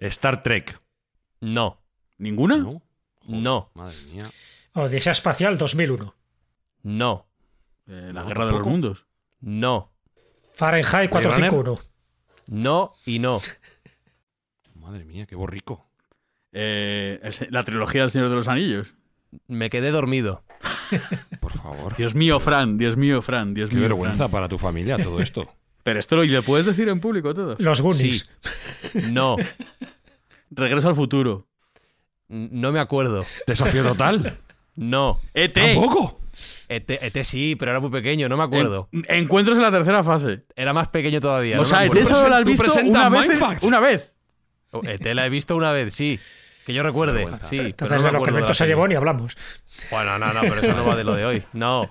Star Trek. No. ¿Ninguna? ¿No? No. Madre mía. Odisea Espacial 2001. No. Eh, la No, guerra de los mundos. No. Fahrenheit Blade Runner. 451. No y no. Madre mía, qué borrico. Eh, el la trilogía del Señor de los Anillos. Me quedé dormido. Por favor. Dios mío, Fran, Dios mío, Fran, Dios Qué mío. vergüenza Fran. para tu familia todo esto. Pero esto lo, y le puedes decir en público todo. Los Goonies. No. Regreso al futuro. No me acuerdo. Desafío total. No. ET. ¿Tampoco? ET, ET sí, pero era muy pequeño, no me acuerdo. En- encuentros en la tercera fase. Era más pequeño todavía. o no sea, ET solo la has visto una vez. Una vez. ET la he visto una vez, sí. Que yo recuerde. Sí, pero Entonces no me de lo que se llevó ni hablamos. Bueno, no, no, pero eso no va de lo de hoy. No.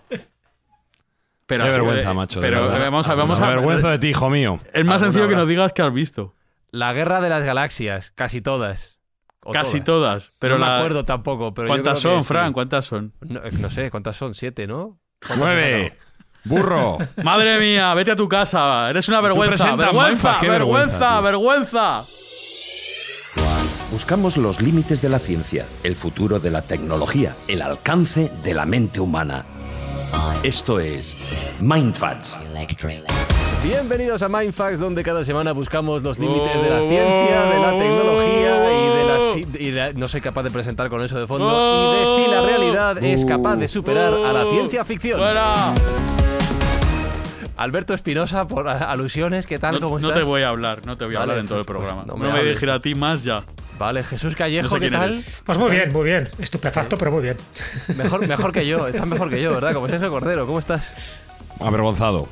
Pero Qué así, vergüenza, eh, macho. de Pero verdad. vamos a, vamos Una a vergüenza de ti, hijo mío. Es más sencillo que nos digas que has visto. La guerra de las galaxias, casi todas. O Casi todas. Pero no la- me acuerdo tampoco. Pero yo ¿Cuántas creo que son, sí. Fran? ¿Cuántas son? No, eh, no sé, ¿cuántas son? Siete, ¿no? ¿Cuántas ¡Nueve! ¡Burro! Madre mía, vete a tu casa. Eres una vergüenza. presentas Vergüenza, Mindfuck, qué vergüenza, vergüenza, vergüenza. Buscamos los límites de la ciencia, el futuro de la tecnología, el alcance de la mente humana. Esto es Mindfats. Bienvenidos a Mindfax, donde cada semana buscamos los límites de la ciencia, de la tecnología y de la, y No soy capaz de presentar con eso de fondo. Y de si la realidad es capaz de superar a la ciencia ficción. ¡Fuera! Alberto Espinosa, por alusiones, ¿qué tal? No, ¿Cómo no estás? te voy a hablar, no te voy a Vale, hablar en todo el pues programa. no no me me, voy a dirigir a ti más ya. Vale, Jesús Callejo, No sé ¿qué tal? eres. Pues muy bien, muy bien. Estupefacto, pero muy bien. Mejor, mejor que yo, estás mejor que yo, ¿verdad? Como Sergio Cordero, ¿cómo estás? Avergonzado.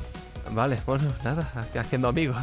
Vale, bueno, nada, haciendo amigos.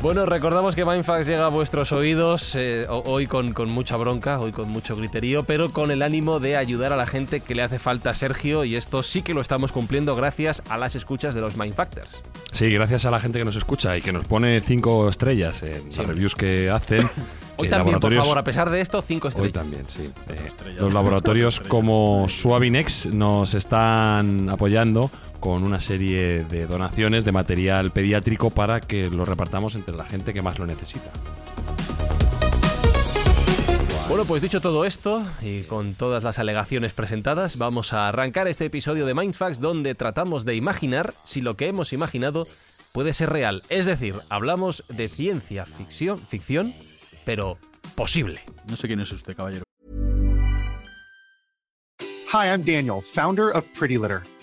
Bueno, recordamos que Mindfax llega a vuestros oídos eh, ho- hoy con, con mucha bronca, hoy con mucho griterío, pero con el ánimo de ayudar a la gente que le hace falta a Sergio y esto sí que lo estamos cumpliendo gracias a las escuchas de los Mindfactors. Sí, gracias a la gente que nos escucha y que nos pone cinco estrellas en las reviews que hacen. Hoy Eh, también, por laboratorios- favor, a pesar de esto, cinco Hoy estrellas. también, sí. Eh, estrellas. los laboratorios como. Suavinex nos están apoyando con una serie de donaciones de material pediátrico para que lo repartamos entre la gente que más lo necesita. Bueno, pues dicho todo esto y con todas las alegaciones presentadas, vamos a arrancar este episodio de Mindfax donde tratamos de imaginar si lo que hemos imaginado puede ser real. Es decir, hablamos de ciencia ficción, ficción, pero posible. No sé quién es usted, caballero. Hi, I'm Daniel, founder of Pretty Litter.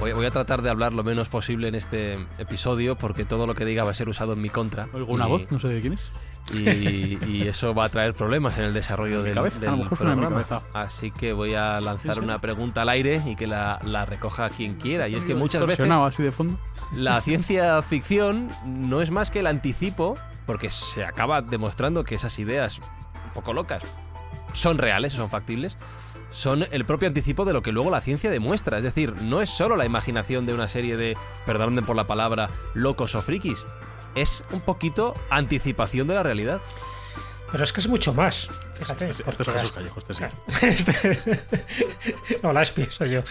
Voy, a tratar de hablar lo menos posible en este episodio porque todo lo que diga va a ser usado en mi contra. Oigo una Y- voz, no sé de quién es. Y, y eso va a traer problemas en el desarrollo del, cabeza, del programa. Así que voy a lanzar Sí, sí. una pregunta al aire y que la, la recoja quien quiera. Y es que muchas veces así de fondo. la ciencia ficción no es más que el anticipo, porque se acaba demostrando que esas ideas un poco locas son reales, son factibles, son el propio anticipo de lo que luego la ciencia demuestra. Es decir, no es solo la imaginación de una serie de, perdónenme por la palabra, locos o frikis. Es un poquito anticipación de la realidad. Pero es que es mucho más. Fíjate. Este porque es Jesús hasta- Callejo, este sí. Claro. Este- Hola, Espi, soy yo.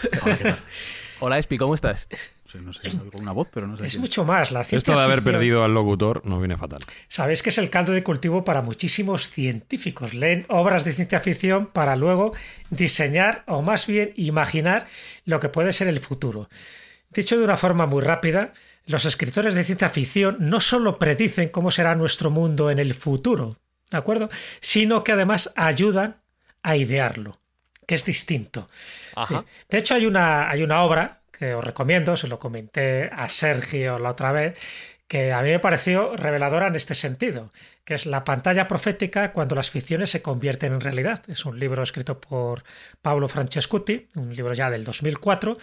Hola, Espi, ¿cómo estás? Sí, no sé, oigo una voz, pero no sé. Es quién. mucho más. La ciencia Esto de haber ficción- perdido al locutor nos viene fatal. Sabéis que es el caldo de cultivo para muchísimos científicos. Leen obras de ciencia ficción para luego diseñar o más bien imaginar lo que puede ser el futuro. Dicho de una forma muy rápida, los escritores de ciencia ficción no solo predicen cómo será nuestro mundo en el futuro, ¿de acuerdo? Sino que además ayudan a idearlo, que es distinto. Ajá. Sí. De hecho, hay una, hay una obra que os recomiendo, se lo comenté a Sergio la otra vez, que a mí me pareció reveladora en este sentido, que es La pantalla profética cuando las ficciones se convierten en realidad. Es un libro escrito por Pablo Francescuti, un libro ya del 2004,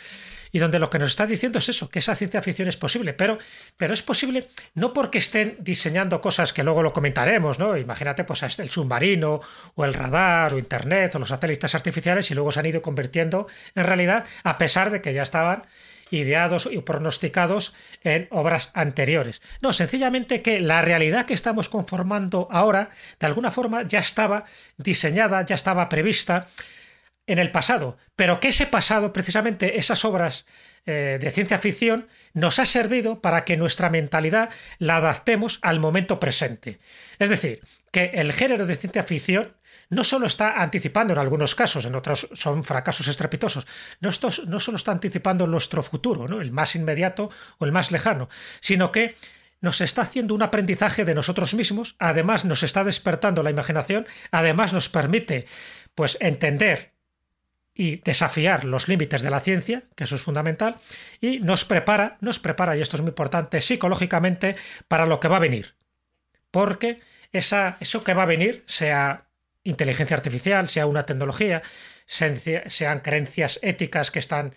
y donde lo que nos está diciendo es eso, que esa ciencia ficción es posible, pero, pero es posible no porque estén diseñando cosas que luego lo comentaremos, ¿no? Imagínate pues el submarino o el radar o internet o los satélites artificiales y luego se han ido convirtiendo en realidad a pesar de que ya estaban ideados y pronosticados en obras anteriores. No, sencillamente que la realidad que estamos conformando ahora, de alguna forma, ya estaba diseñada, ya estaba prevista en el pasado, pero que ese pasado, precisamente esas obras eh, de ciencia ficción, nos ha servido para que nuestra mentalidad la adaptemos al momento presente. Es decir, que el género de ciencia ficción no solo está anticipando en algunos casos, en otros son fracasos estrepitosos, no, no solo está anticipando nuestro futuro, ¿no? el más inmediato o el más lejano, sino que nos está haciendo un aprendizaje de nosotros mismos, además nos está despertando la imaginación, además nos permite pues entender y desafiar los límites de la ciencia, que eso es fundamental, y nos prepara, nos prepara, y esto es muy importante, psicológicamente para lo que va a venir. Porque esa, eso que va a venir, sea inteligencia artificial, sea una tecnología, sean creencias éticas que están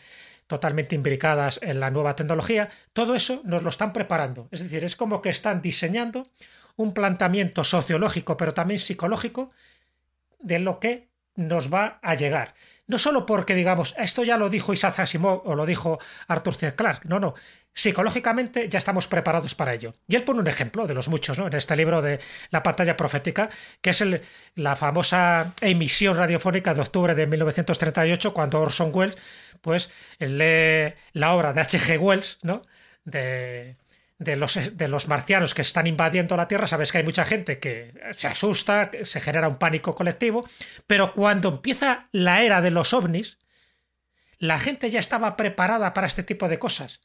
totalmente imbricadas en la nueva tecnología, todo eso nos lo están preparando. Es decir, es como que están diseñando un planteamiento sociológico, pero también psicológico, de lo que nos va a llegar. No solo porque digamos, esto ya lo dijo Isaac Asimov o lo dijo Arthur C. Clarke, no, no. Psicológicamente ya estamos preparados para ello. Y él pone un ejemplo de los muchos, ¿no? En este libro de La pantalla profética, que es la famosa emisión radiofónica de octubre de 1938, cuando Orson Welles, pues, lee la obra de H.G. Wells, ¿no? De, de los, de los marcianos que están invadiendo la Tierra, sabes que hay mucha gente que se asusta, que se genera un pánico colectivo, pero cuando empieza la era de los ovnis, la gente ya estaba preparada para este tipo de cosas.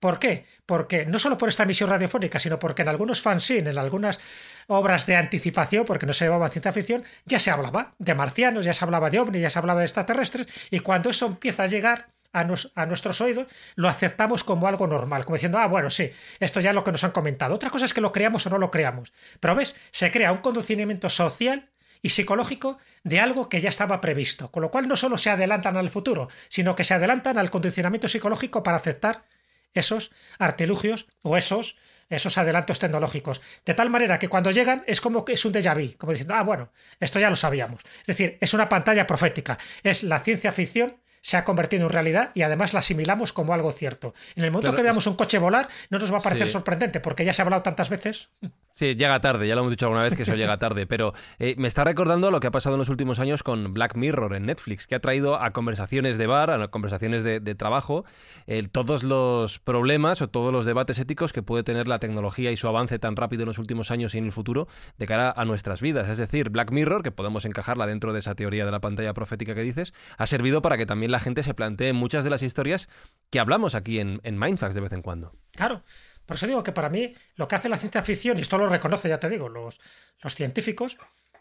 ¿Por qué? Porque no solo por esta emisión radiofónica, sino porque en algunos fanzines, en algunas obras de anticipación, porque no se llevaba ciencia ficción, ya se hablaba de marcianos, ya se hablaba de ovnis, ya se hablaba de extraterrestres, y cuando eso empieza a llegar a, nuestros oídos, lo aceptamos como algo normal, como diciendo, ah, bueno, sí, esto ya es lo que nos han comentado. Otra cosa es que lo creamos o no lo creamos. Pero ves, se crea un condicionamiento social y psicológico de algo que ya estaba previsto, con lo cual no solo se adelantan al futuro, sino que se adelantan al condicionamiento psicológico para aceptar esos artilugios o esos, esos adelantos tecnológicos. De tal manera que cuando llegan es como que es un déjà vu, como diciendo, ah, bueno, esto ya lo sabíamos. Es decir, es una pantalla profética, es la ciencia ficción se ha convertido en realidad y además la asimilamos como algo cierto. En el momento Claro, que veamos es- un coche volar, no nos va a parecer Sí. sorprendente, porque ya se ha hablado tantas veces. Sí, llega tarde, ya lo hemos dicho alguna vez que eso llega tarde, pero eh, me está recordando lo que ha pasado en los últimos años con Black Mirror en Netflix, que ha traído a conversaciones de bar, a conversaciones de, trabajo, eh, todos los problemas o todos los debates éticos que puede tener la tecnología y su avance tan rápido en los últimos años y en el futuro de cara a nuestras vidas. Es decir, Black Mirror, que podemos encajarla dentro de esa teoría de la pantalla profética que dices, ha servido para que también la gente se plantee muchas de las historias que hablamos aquí en, en Mindfax de vez en cuando. Claro. Por eso digo que para mí lo que hace la ciencia ficción, y esto lo reconoce, ya te digo, los, los científicos,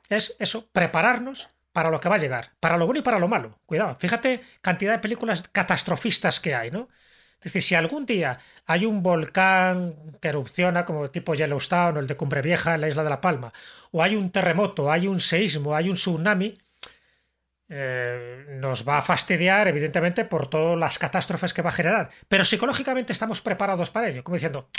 es eso, prepararnos para lo que va a llegar, para lo bueno y para lo malo. Cuidado, fíjate cantidad de películas catastrofistas que hay, ¿no? Es decir, si algún día hay un volcán que erupciona como tipo Yellowstone o el de Cumbre Vieja en la isla de La Palma, o hay un terremoto, hay un seísmo, hay un tsunami, eh, nos va a fastidiar, evidentemente, por todas las catástrofes que va a generar. Pero psicológicamente estamos preparados para ello, como diciendo,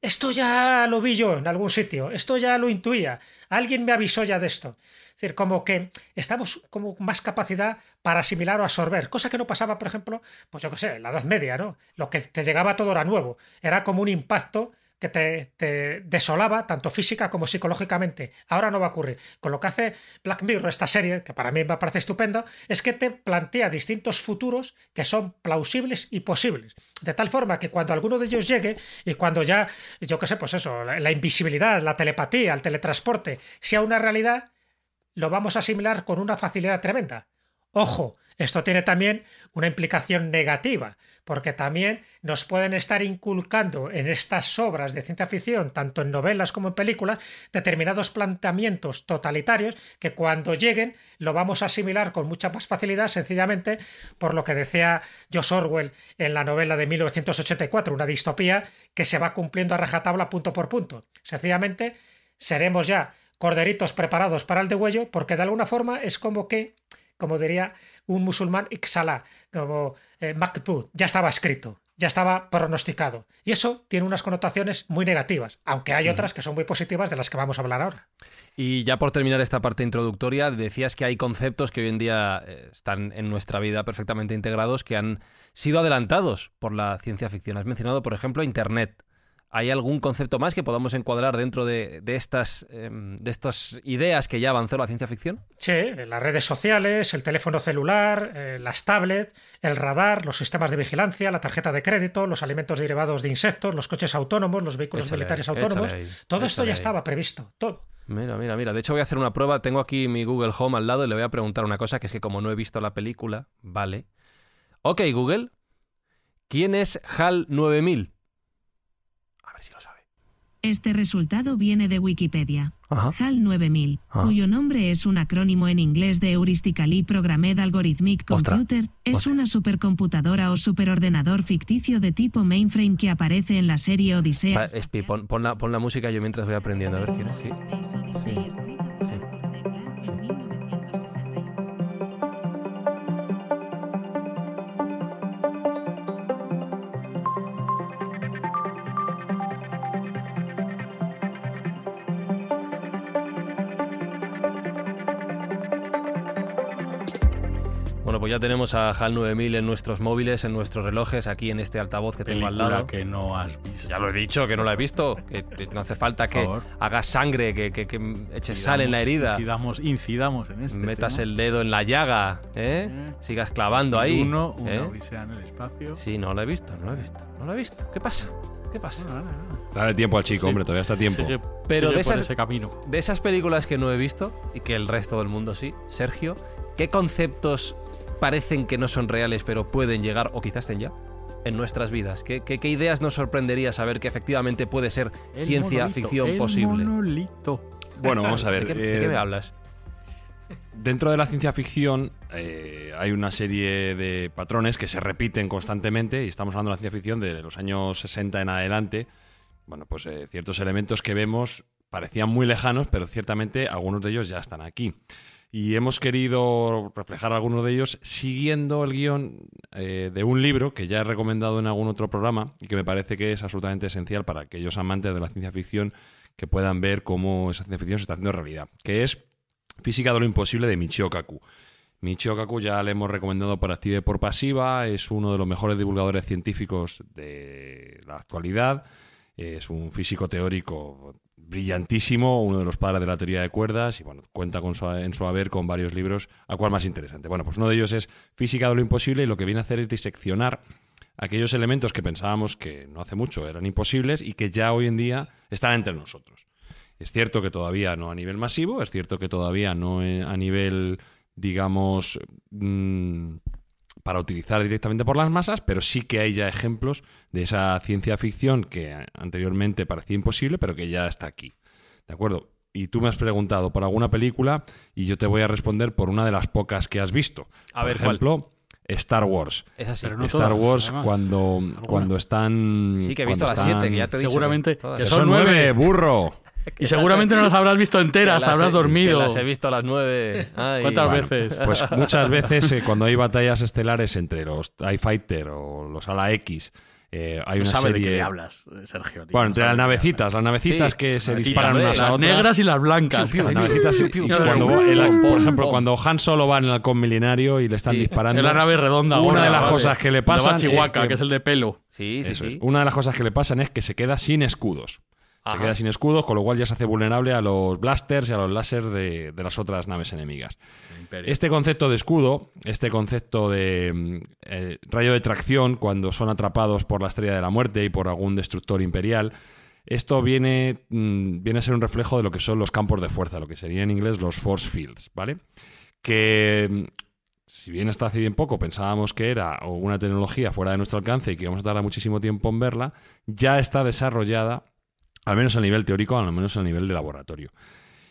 esto ya lo vi yo en algún sitio, esto ya lo intuía, alguien me avisó ya de esto. Es decir, como que estamos como más capacidad para asimilar o absorber, cosa que no pasaba, por ejemplo, pues yo qué sé, en la Edad Media, ¿no? Lo que te llegaba todo era nuevo, era como un impacto que te, desolaba tanto física como psicológicamente. Ahora no va a ocurrir. Con lo que hace Black Mirror, esta serie, que para mí me parece estupenda, es que te plantea distintos futuros que son plausibles y posibles. De tal forma que cuando alguno de ellos llegue y cuando ya, yo qué sé, pues eso, la, la invisibilidad, la telepatía, el teletransporte, sea una realidad, lo vamos a asimilar con una facilidad tremenda. Ojo, esto tiene también una implicación negativa, porque también nos pueden estar inculcando en estas obras de ciencia ficción, tanto en novelas como en películas, determinados planteamientos totalitarios que cuando lleguen lo vamos a asimilar con mucha más facilidad, sencillamente por lo que decía George Orwell en la novela de 1984, una distopía que se va cumpliendo a rajatabla punto por punto. Sencillamente seremos ya corderitos preparados para el degüello, porque de alguna forma es como que como diría un musulmán Ixala, como eh, ya estaba escrito, ya estaba pronosticado. Y eso tiene unas connotaciones muy negativas, aunque hay otras que son muy positivas de las que vamos a hablar ahora. Y ya por terminar esta parte introductoria, decías que hay conceptos que hoy en día eh, están en nuestra vida perfectamente integrados, que han sido adelantados por la ciencia ficción. Has mencionado, por ejemplo, Internet. ¿Hay algún concepto más que podamos encuadrar dentro de, estas, em, de estas ideas que ya avanzó la ciencia ficción? Sí, las redes sociales, el teléfono celular, eh, las tablets, el radar, los sistemas de vigilancia, la tarjeta de crédito, los alimentos derivados de insectos, los coches autónomos, los vehículos militares autónomos. todo esto ya estaba previsto, todo. Mira, mira, mira. De hecho, voy a hacer una prueba. Tengo aquí mi Google Home al lado y le voy a preguntar una cosa, que es que como no he visto la película, vale. Ok, Google. ¿Quién es HAL 9000? Este resultado viene de Wikipedia. HAL 9000, ah. cuyo nombre es un acrónimo en inglés de Heuristically Programmed Algorithmic Computer, es una supercomputadora o superordenador ficticio de tipo mainframe que aparece en la serie Odisea. pon, la, pon, la, música yo mientras voy aprendiendo a ver quién es. sí. Pues ya tenemos a HAL 9000 en nuestros móviles, en nuestros relojes, aquí en este altavoz que tengo al lado. que no has visto. Ya lo he dicho, que no la he visto. Que no hace falta que hagas sangre, que, que, eches sal en la herida. Incidamos, incidamos en este Metas el dedo en la llaga, ¿eh? ¿Eh? Sigas clavando ahí. Uno, una ¿eh? odisea en el espacio. Sí, no lo he visto, no lo he visto. No lo he visto. ¿Qué pasa? ¿Qué pasa? Dale tiempo al chico, hombre, todavía está tiempo. Pero de esas, de esas películas que no he visto y que el resto del mundo sí, Sergio, ¿qué conceptos parecen que no son reales, pero pueden llegar, o quizás estén ya, en nuestras vidas? ¿Qué, qué, ideas nos sorprendería saber que efectivamente puede ser ciencia ficción el posible? Monolito. Bueno, vamos a ver. ¿De qué, me eh, hablas? Dentro de la ciencia ficción eh, hay una serie de patrones que se repiten constantemente y estamos hablando de la ciencia ficción de los años 60 en adelante. Bueno, pues eh, ciertos elementos que vemos parecían muy lejanos, pero ciertamente algunos de ellos ya están aquí y hemos querido reflejar algunos de ellos siguiendo el guion eh, de un libro que ya he recomendado en algún otro programa y que me parece que es absolutamente esencial para aquellos amantes de la ciencia ficción que puedan ver cómo esa ciencia ficción se está haciendo realidad, que es Física de lo Imposible de Michio Kaku. Michio Kaku ya le hemos recomendado por activa y por pasiva, es uno de los mejores divulgadores científicos de la actualidad, es un físico teórico brillantísimo, uno de los padres de la teoría de cuerdas, y bueno, cuenta con en su haber con varios libros, a cual más interesante. Bueno, pues uno de ellos es Física de lo imposible, y lo que viene a hacer es diseccionar aquellos elementos que pensábamos que no hace mucho eran imposibles y que ya hoy en día están entre nosotros. Es cierto que todavía no a nivel masivo, es cierto que todavía no a nivel, digamos, mm, para utilizar directamente por las masas, pero sí que hay ya ejemplos de esa ciencia ficción que anteriormente parecía imposible, pero que ya está aquí. ¿De acuerdo? Y tú me has preguntado por alguna película y yo te voy a responder por una de las pocas que has visto. A por ver, ejemplo, Star Wars. Es así. Star Wars cuando, cuando están... Sí, que he visto las siete, que ya te he dicho Seguramente que, son, nueve, burro. Y seguramente no las habrás visto enteras, te habrás dormido. las he visto a las nueve. ¿Cuántas veces? Pues muchas veces eh, cuando hay batallas estelares entre los TIE Fighter o los Ala X Eh, hay No una sabe de serie. qué le hablas, Sergio. tío, Bueno, no entre las de qué navecitas, las navecitas Sí, que se disparan unas a Las otras. negras y las blancas. Piu, piu, Las navecitas, cuando, el- por ejemplo, cuando Han Solo va en el halcón milenario y le están Sí. disparando. Es la nave redonda. Una de las ¿vale? cosas que le pasan De Bachihuaca, es que- que es el de pelo. Sí, sí, Eso es. sí. Una de las cosas que le pasan es que se queda sin escudos. Se queda sin escudos, con lo cual ya se hace vulnerable a los blasters y a los láser de, de las otras naves enemigas. Este concepto de escudo, este concepto de mm, eh, rayo de tracción cuando son atrapados por la estrella de la muerte y por algún destructor imperial, esto viene, mm, viene a ser un reflejo de lo que son los campos de fuerza, lo que sería en inglés los force fields, ¿vale? Que mm, si bien hasta hace bien poco pensábamos que era una tecnología fuera de nuestro alcance y que íbamos a tardar muchísimo tiempo en verla, ya está desarrollada, al menos a nivel teórico, al menos a nivel de laboratorio.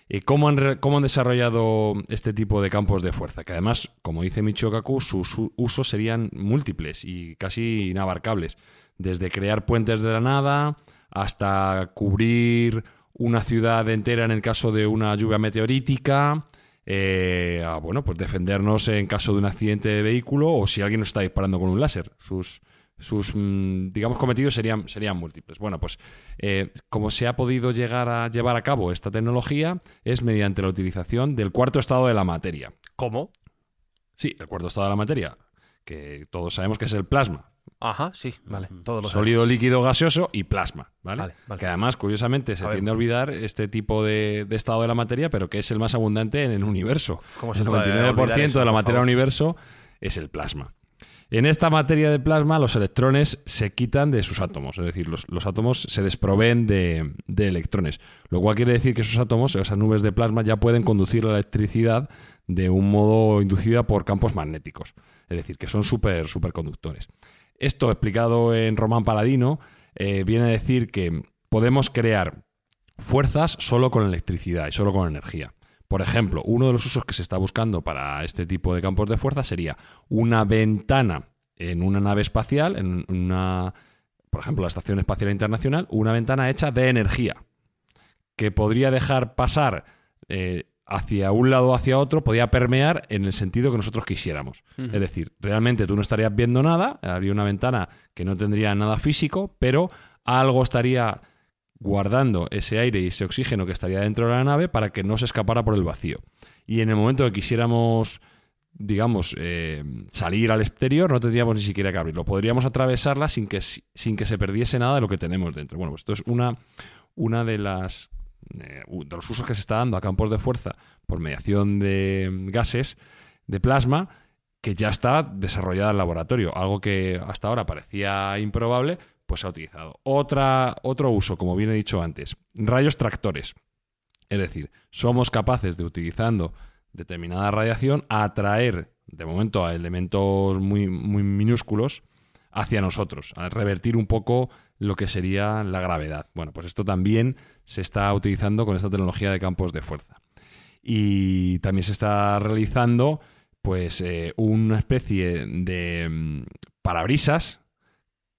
¿Y cómo han, cómo han desarrollado este tipo de campos de fuerza? Que además, como dice Michio Kaku, sus usos serían múltiples y casi inabarcables. Desde crear puentes de la nada hasta cubrir una ciudad entera en el caso de una lluvia meteorítica, eh, a, bueno, pues defendernos en caso de un accidente de vehículo o si alguien nos está disparando con un láser. Sus, sus mm, digamos, cometidos serían, serían múltiples. Bueno, pues eh, como se ha podido llegar a llevar a cabo esta tecnología es mediante la utilización del cuarto estado de la materia. ¿Cómo? Sí, el cuarto estado de la materia, que todos sabemos que es el plasma. Ajá, sí, vale. Todos Sólido, líquido, gaseoso y plasma, ¿vale? Vale, vale. Que además, curiosamente, se A ver. tiende a olvidar este tipo de, de estado de la materia, pero que es el más abundante en el universo. ¿Cómo se el puede 99% olvidar eso, de la materia del universo es el plasma. En esta materia de plasma, los electrones se quitan de sus átomos, es decir, los, átomos se desproveen de, electrones, lo cual quiere decir que esos átomos, esas nubes de plasma, ya pueden conducir la electricidad de un modo inducida por campos magnéticos, es decir, que son súper superconductores. Esto, explicado en Román Paladino, eh, viene a decir que podemos crear fuerzas solo con electricidad y solo con energía. Por ejemplo, uno de los usos que se está buscando para este tipo de campos de fuerza sería una ventana en una nave espacial, en una, por ejemplo, la Estación Espacial Internacional, una ventana hecha de energía, que podría dejar pasar eh, hacia un lado o hacia otro, podía permear en el sentido que nosotros quisiéramos. Es decir, realmente tú no estarías viendo nada, habría una ventana que no tendría nada físico, pero algo estaría guardando ese aire y ese oxígeno que estaría dentro de la nave para que no se escapara por el vacío. Y en el momento que quisiéramos, digamos, eh, salir al exterior, no tendríamos ni siquiera que abrirlo. Podríamos atravesarla sin que, sin que se perdiese nada de lo que tenemos dentro. Bueno, pues esto es una, una de las eh, de los usos que se está dando a campos de fuerza por mediación de gases de plasma que ya está desarrollada en laboratorio. Algo que hasta ahora parecía improbable, pues se ha utilizado. Otra, otro uso, como bien he dicho antes, rayos tractores. Es decir, somos capaces de, utilizando determinada radiación, atraer, de momento, a elementos muy, muy minúsculos hacia nosotros, a revertir un poco lo que sería la gravedad. Bueno, pues esto también se está utilizando con esta tecnología de campos de fuerza. Y también se está realizando pues eh, una especie de mm, parabrisas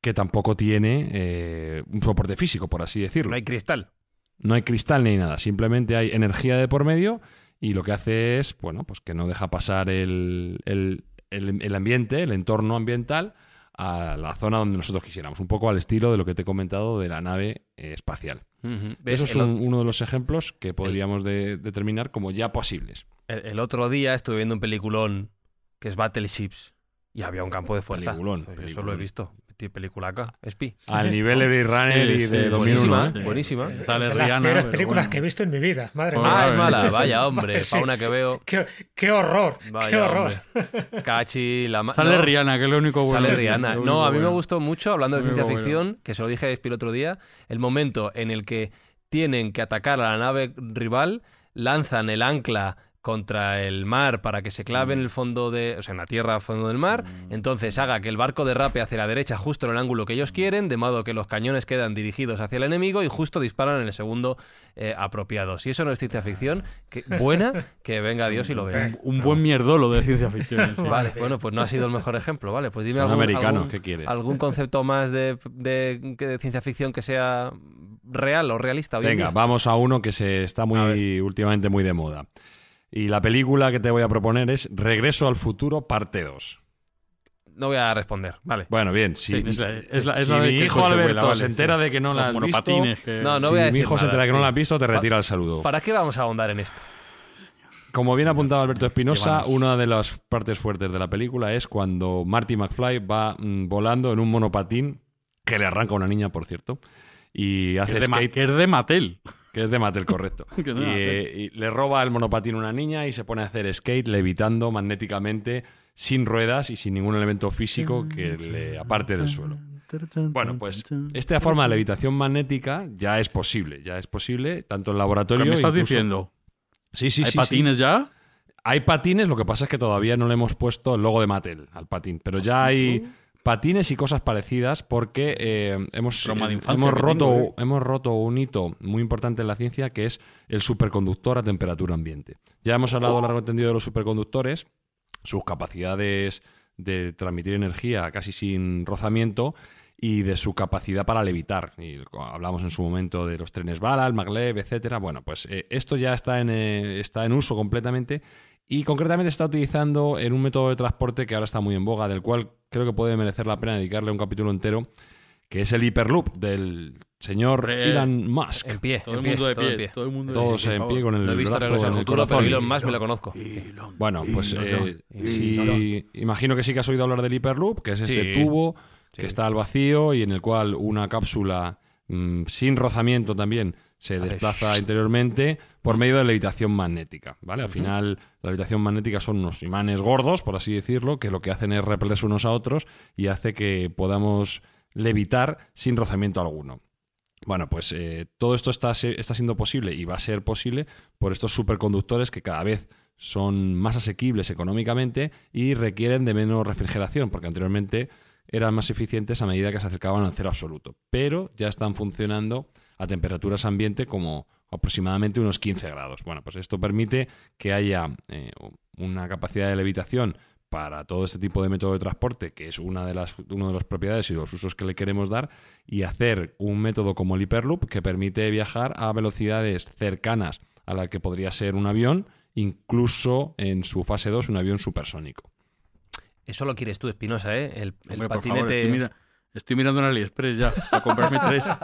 que tampoco tiene eh, un soporte físico, por así decirlo. No hay cristal. No hay cristal ni nada, simplemente hay energía de por medio y lo que hace es, bueno, pues que no deja pasar el, el- el- el ambiente, el entorno ambiental a la zona donde nosotros quisiéramos, un poco al estilo de lo que te he comentado de la nave eh, espacial. Ujú. ¿Ves? Eso es un- uno de los ejemplos que podríamos de- determinar como ya posibles. El, otro día estuve viendo un peliculón que es Battleships y había un campo de fuerza. Peliculón, Pues Eso peliculón. lo he visto. Tío, Película acá, Espi. Al nivel Every Runner Sí, y sí, de 2001. buenísima, ¿eh? sí. buenísima. Sale de las Rihanna, peores películas bueno. que he visto en mi vida, madre Bueno, mía. Ah, es sí, mala, sí. vaya hombre, Sí. fauna que veo. Qué, qué horror, Vaya qué horror. hombre. Cachi, la ma- Sale no, Rihanna, que es lo único bueno. Sale Rihanna. No, a mí me gustó mucho, hablando de ciencia ficción, bueno. que se lo dije a Espi el otro día, el momento en el que tienen que atacar a la nave rival, lanzan el ancla contra el mar para que se clave Mm. en el fondo de, o sea, en la tierra al fondo del mar, entonces haga que el barco derrape hacia la derecha justo en el ángulo que ellos quieren, de modo que los cañones quedan dirigidos hacia el enemigo y justo disparan en el segundo eh, apropiado. Si eso no es ciencia ficción, que, buena, que venga Dios y lo vea. Un buen mierdolo de ciencia ficción. sí. Vale, bueno, pues no ha sido el mejor ejemplo, ¿vale? Pues dime Son algún, americanos, algún- ¿qué quieres? algún concepto más de, de- ciencia ficción que sea real o realista hoy en Venga, día. vamos a uno que se está muy últimamente muy de moda. Y la película que te voy a proponer es Regreso al futuro parte 2. No voy a responder, vale. Bueno, bien, si, Sí, es la- es la- es si la de mi que hijo Alberto vale, se entera sí. de que no la has visto, que- No, no si voy a mi hijo se entera que no la has visto, te retira el saludo. ¿Para qué vamos a ahondar en esto? Como bien ha apuntado Alberto Espinosa, una de las partes fuertes de la película es cuando Marty McFly va mm, volando en un monopatín que le arranca a una niña, por cierto, y Que hace Ma- skate, que es de Mattel. Que es de Mattel, correcto. Y, eh, y le roba el monopatín a una niña y se pone a hacer skate levitando magnéticamente sin ruedas y sin ningún elemento físico que le aparte del suelo. Bueno, pues esta forma de levitación magnética ya es posible, ya es posible, tanto en laboratorio... ¿Qué me estás incluso- diciendo? Sí, sí, ¿Hay sí, sí. patines ya? Hay patines, lo que pasa es que todavía no le hemos puesto el logo de Mattel al patín, pero ya hay patines y cosas parecidas porque eh, hemos, eh, hemos, roto, tengo, ¿eh? hemos roto un hito muy importante en la ciencia que es el superconductor a temperatura ambiente. Ya hemos hablado largo y tendido de los superconductores, sus capacidades de transmitir energía casi sin rozamiento y de su capacidad para levitar. Y hablamos en su momento de los trenes bala, el maglev, etcétera. Bueno, pues eh, esto ya está en, eh, está en uso completamente y concretamente se está utilizando en un método de transporte que ahora está muy en boga, del cual creo que puede merecer la pena dedicarle un capítulo entero, que es el Hyperloop del señor. Elon Musk. En pie, Todo en el pie, mundo de todo en pie. Todo el mundo de Todos pie, en pie con el Lo he visto brazo en el futuro, pero corazón. Elon Musk me lo conozco. Bueno, pues eh, Elon. sí, imagino que sí que has oído hablar del Hyperloop, que es este Sí. tubo Sí. que está al vacío y en el cual una cápsula mm, sin rozamiento también se desplaza interiormente por medio de levitación magnética, ¿vale? Al final la levitación magnética son unos imanes gordos, por así decirlo, que lo que hacen es repelerse unos a otros y hace que podamos levitar sin rozamiento alguno. Bueno, pues eh, todo esto está, está siendo posible y va a ser posible por estos superconductores que cada vez son más asequibles económicamente y requieren de menos refrigeración, porque anteriormente eran más eficientes a medida que se acercaban al cero absoluto. Pero ya están funcionando a temperaturas ambiente como aproximadamente unos 15 grados. Bueno, pues esto permite que haya eh, una capacidad de levitación para todo este tipo de método de transporte, que es una de las, una de las propiedades y los usos que le queremos dar, y hacer un método como el Hyperloop que permite viajar a velocidades cercanas a la que podría ser un avión, incluso en su fase 2 un avión supersónico. Eso lo quieres tú, Espinosa, ¿eh? El, el Hombre, por favor, patinete... estoy, mira- estoy mirando en AliExpress ya a comprarme tres.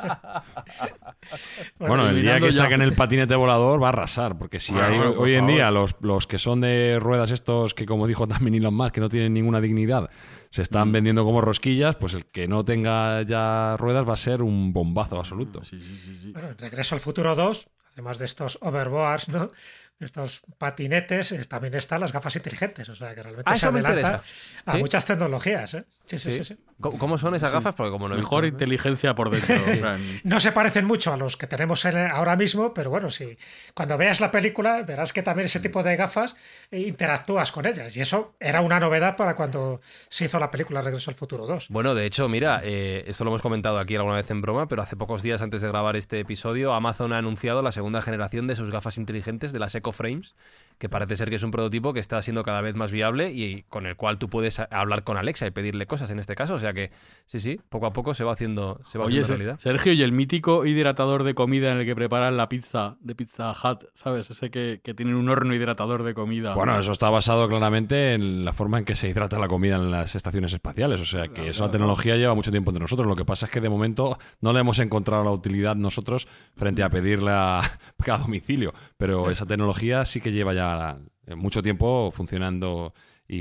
Bueno, el día que ya. saquen el patinete volador va a arrasar, porque si Bueno, hay bueno, por hoy en favor. día los, los que son de ruedas estos que como dijo también Elon Musk, que no tienen ninguna dignidad, se están Mm. vendiendo como rosquillas, pues el que no tenga ya ruedas va a ser un bombazo absoluto. Sí, sí, sí, sí. Bueno, en Regreso al Futuro 2, además de estos overboards, ¿no? Estos patinetes, eh, también están las gafas inteligentes, o sea que realmente Ah, se adelanta a ¿Sí? muchas tecnologías, ¿eh? Sí, sí, ¿Sí? sí, sí. ¿Cómo, cómo son esas gafas? Porque como Mejor visto- inteligencia por dentro. No se parecen mucho a los que tenemos en- ahora mismo, pero bueno, sí. Cuando veas la película, verás que también ese tipo de gafas eh, interactúas con ellas. Y eso era una novedad para cuando se hizo la película Regreso al Futuro 2. Bueno, de hecho, mira, eh, esto lo hemos comentado aquí alguna vez en broma, pero hace pocos días antes de grabar este episodio, Amazon ha anunciado la segunda generación de sus gafas inteligentes, de las Echo Frames, que parece ser que es un prototipo que está siendo cada vez más viable y con el cual tú puedes hablar con Alexa y pedirle cosas en este caso. O sea que, sí, sí, poco a poco se va haciendo, se va Oye, haciendo realidad. Sergio, y el mítico hidratador de comida en el que preparan la pizza de Pizza Hut, ¿sabes? Ese que, que tienen un horno hidratador de comida. Bueno, eso está basado claramente en la forma en que se hidrata la comida en las estaciones espaciales. O sea que esa tecnología lleva mucho tiempo entre nosotros. Lo que pasa es que de momento no le hemos encontrado la utilidad nosotros frente a pedirla a domicilio. Pero esa tecnología sí que lleva ya eh, mucho tiempo funcionando y,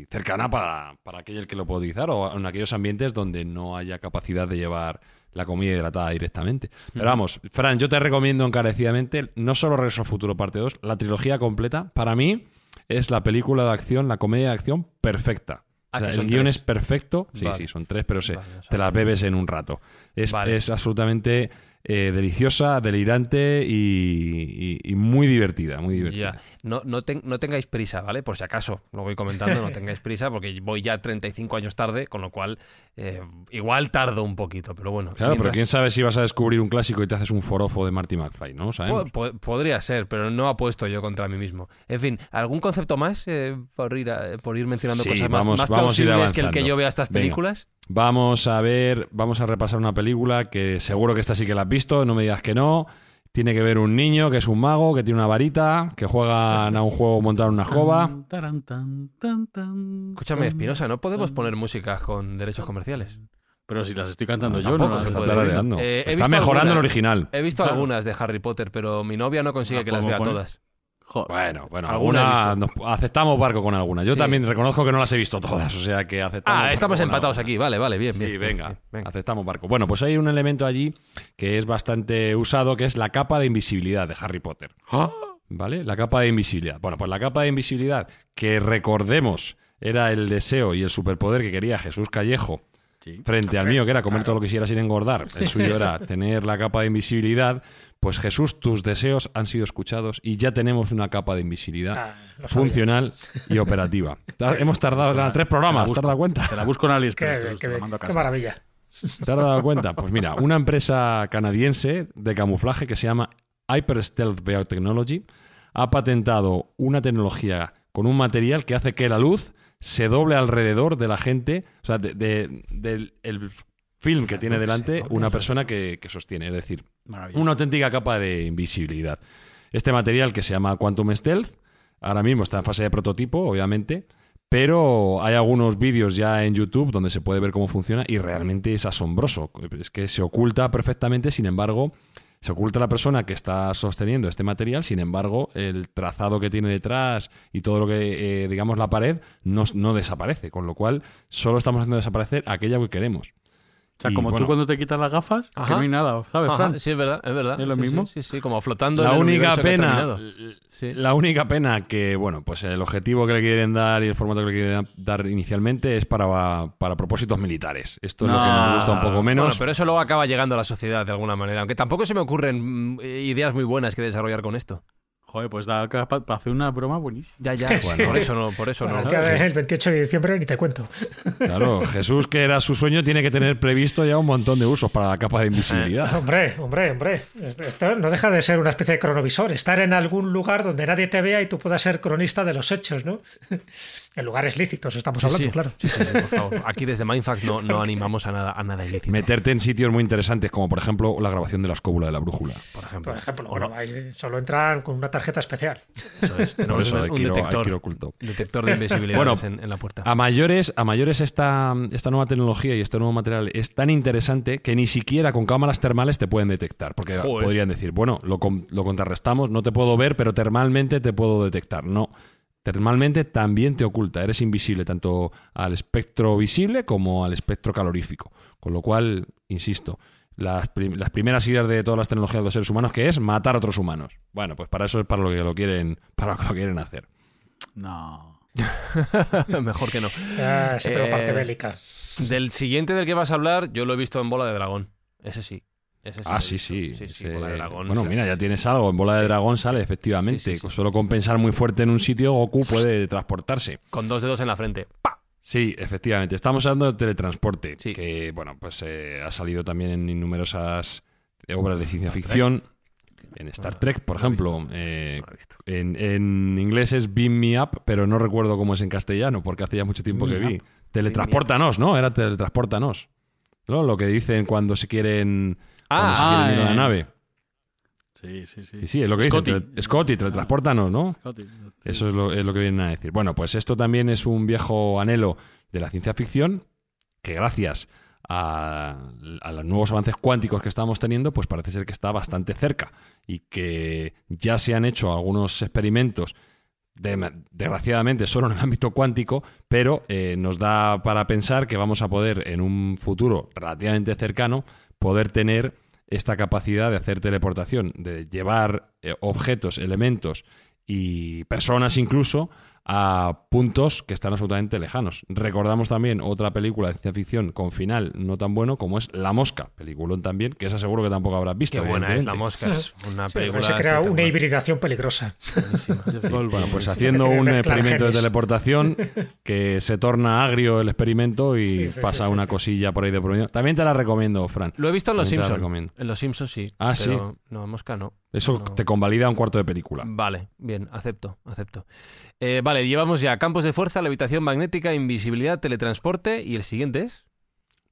y cercana para, para aquel que lo puede utilizar o en aquellos ambientes donde no haya capacidad de llevar la comida hidratada directamente. Pero vamos, Fran, yo te recomiendo encarecidamente no solo Regreso al Futuro parte 2, la trilogía completa. Para mí es la película de acción, la comedia de acción perfecta. Ah, O sea, el guion tres. es perfecto. Sí, Vale. sí, son tres, pero se, Vale, te las bebes en un rato. Es, Vale. es absolutamente eh, deliciosa, delirante y, y- y muy divertida, muy divertida. Ya. No, no tengáis prisa, ¿vale? Por si acaso, lo voy comentando, no tengáis prisa porque voy ya 35 años tarde, con lo cual eh, igual tardo un poquito, pero bueno. Claro, pero quién sabe si vas a descubrir un clásico y te haces un forofo de Marty McFly, ¿no? ¿Sabemos? Po- po- podría ser, pero no apuesto yo contra mí mismo. En fin, ¿algún concepto más eh, por, ir a- por ir mencionando Sí, cosas más, vamos- más vamos a ir plausibles que el que yo vea estas Venga. películas? Vamos a ver, vamos a repasar una película que seguro que esta sí que la has visto, no me digas que no. Tiene que ver un niño que es un mago, que tiene una varita, que juegan a un juego montado en una escoba. Taran, tan, tan, tan, Escúchame, Espinosa, no podemos poner músicas con derechos comerciales. Pero si las estoy cantando No, yo, no tampoco las se Está. Eh, he Está visto mejorando el algunas. original. He visto Claro. algunas de Harry Potter, pero mi novia no consigue Ah, que las ¿cómo vea todas. Joder. Bueno, bueno, Alguna alguna nos- aceptamos barco con alguna. Yo Sí. también reconozco que no las he visto todas, o sea que aceptamos. Ah, estamos empatados aquí. Vale, vale, bien, bien. Sí, venga, bien, venga. aceptamos barco. Bueno, pues hay un elemento allí que es bastante usado, que es la capa de invisibilidad de Harry Potter. ¿Vale? La capa de invisibilidad. Bueno, pues la capa de invisibilidad, que recordemos, era el deseo y el superpoder que quería Jesús Callejo Sí. frente al mío, que era comer todo lo que quisiera sin engordar. El suyo era tener la capa de invisibilidad. Pues Jesús, tus deseos han sido escuchados y ya tenemos una capa de invisibilidad Ah, funcional y operativa. Hemos tardado nada, tres programas, ¿te has dado cuenta? Te la busco en AliExpress. Qué, qué- la maravilla. ¿Te has dado cuenta? Pues mira, una empresa canadiense de camuflaje que se llama Hyper Stealth Biotechnology ha patentado una tecnología con un material que hace que la luz se doble alrededor de la gente, o sea, de- de- del el film que tiene delante una persona que, que sostiene, es decir. Una auténtica capa de invisibilidad. Este material que se llama Quantum Stealth, ahora mismo está en fase de prototipo, obviamente, pero hay algunos vídeos ya en YouTube donde se puede ver cómo funciona y realmente es asombroso. Es que se oculta perfectamente, sin embargo, se oculta la persona que está sosteniendo este material, sin embargo, el trazado que tiene detrás y todo lo que, eh, digamos, la pared no, no desaparece, con lo cual solo estamos haciendo desaparecer aquella que queremos. O sea, Y, como bueno, tú cuando te quitas las gafas, que no hay nada, ¿sabes, Ajá, Fran? sí, es verdad, es verdad. ¿Es lo Sí, mismo? Sí, sí, como flotando La en el única que pena, la única pena que, bueno, pues el objetivo que le quieren dar y el formato que le quieren dar inicialmente es para, para propósitos militares. Esto es lo que No. nos gusta un poco menos. Bueno, pero eso luego acaba llegando a la sociedad de alguna manera. Aunque tampoco se me ocurren mm, ideas muy buenas que desarrollar con esto. Joder, pues da capa- para hacer una broma buenísima. Ya, ya. Sí. Bueno, por eso no, por eso no. el día del 28 de diciembre ni te cuento. Claro, Jesús, que era su sueño, tiene que tener previsto ya un montón de usos para la capa de invisibilidad. Hombre, hombre, hombre. Esto no deja de ser una especie de cronovisor. Estar en algún lugar donde nadie te vea y tú puedas ser cronista de los hechos, ¿no? En lugares lícitos estamos Sí, hablando, sí. claro. Sí, por favor. Aquí desde Mindfax no, no animamos a nada, a nada ilícito. Meterte en sitios muy interesantes, como por ejemplo la grabación de la escóbula de la brújula. por ejemplo. Por ejemplo, bueno, ahí solo entran con una tarjeta especial. Eso es. Por eso un, que ir detector, oculto. detector de invisibilidad Bueno, en, en la puerta. A mayores, a mayores esta, esta nueva tecnología y este nuevo material es tan interesante que ni siquiera con cámaras termales te pueden detectar. Porque Joder. podrían decir, bueno, lo, con- lo contrarrestamos, no te puedo ver, pero termalmente te puedo detectar. No. Termalmente también te oculta, eres invisible tanto al espectro visible como al espectro calorífico. Con lo cual, insisto, las, prim- las primeras ideas de todas las tecnologías de los seres humanos, que es matar a otros humanos. Bueno, pues para eso es para lo que lo quieren, para lo que lo quieren hacer. No. Mejor que no. Se tengo Eh, parte bélica. Del siguiente del que vas a hablar, yo lo he visto en Bola de Dragón. Ese sí. Ese sí Ah, sí, sí. Sí, sí, Ese- Bola de Dragón. Bueno, o sea, mira, ya tienes algo. En bola de dragón sale, efectivamente. Solo con pensar muy fuerte en un sitio, Goku puede transportarse. Con dos dedos en la frente. ¡Pa! Sí, efectivamente. Estamos hablando de teletransporte, Sí. que, bueno, pues eh, ha salido también en numerosas obras de ciencia ficción. En Star Trek, por no visto. ejemplo. eh, No en, en inglés es Beam Me Up, pero no recuerdo cómo es en castellano, porque hace ya mucho tiempo que vi. Teletransportanos, ¿no? Era teletransportanos. ¿No? Lo que dicen cuando se quieren, cuando se Ah, ir a la eh. nave. Sí, sí, sí. Sí, sí, es lo que Scotty. Scotty, teletransportanos, ¿no? Scotty. Eso es lo, es lo que vienen a decir. Bueno, pues esto también es un viejo anhelo de la ciencia ficción que gracias a, a los nuevos avances cuánticos que estamos teniendo, pues parece ser que está bastante cerca y que ya se han hecho algunos experimentos, de- desgraciadamente solo en el ámbito cuántico, pero eh, nos da para pensar que vamos a poder en un futuro relativamente cercano poder tener esta capacidad de hacer teleportación, de llevar eh, objetos, elementos y personas incluso a puntos que están absolutamente lejanos. Recordamos también otra película de ciencia ficción con final no tan bueno como es La Mosca, peliculón también, que esa seguro que tampoco habrás visto. Qué buena es La. Mosca. Es una Sí, película. se crea una hibridación peligrosa. Bueno, pues haciendo un experimento de teleportación que se torna agrio el experimento y Sí, sí, pasa sí, sí, una sí. cosilla por ahí de por medio. También te la recomiendo, Fran. Lo he visto en Los Simpsons. En Los Simpsons sí. Ah, sí. pero No, Mosca no. Eso No. te convalida un cuarto de película. Vale, bien, acepto, acepto. Eh, vale, llevamos ya campos de fuerza, levitación magnética, invisibilidad, teletransporte y el siguiente es...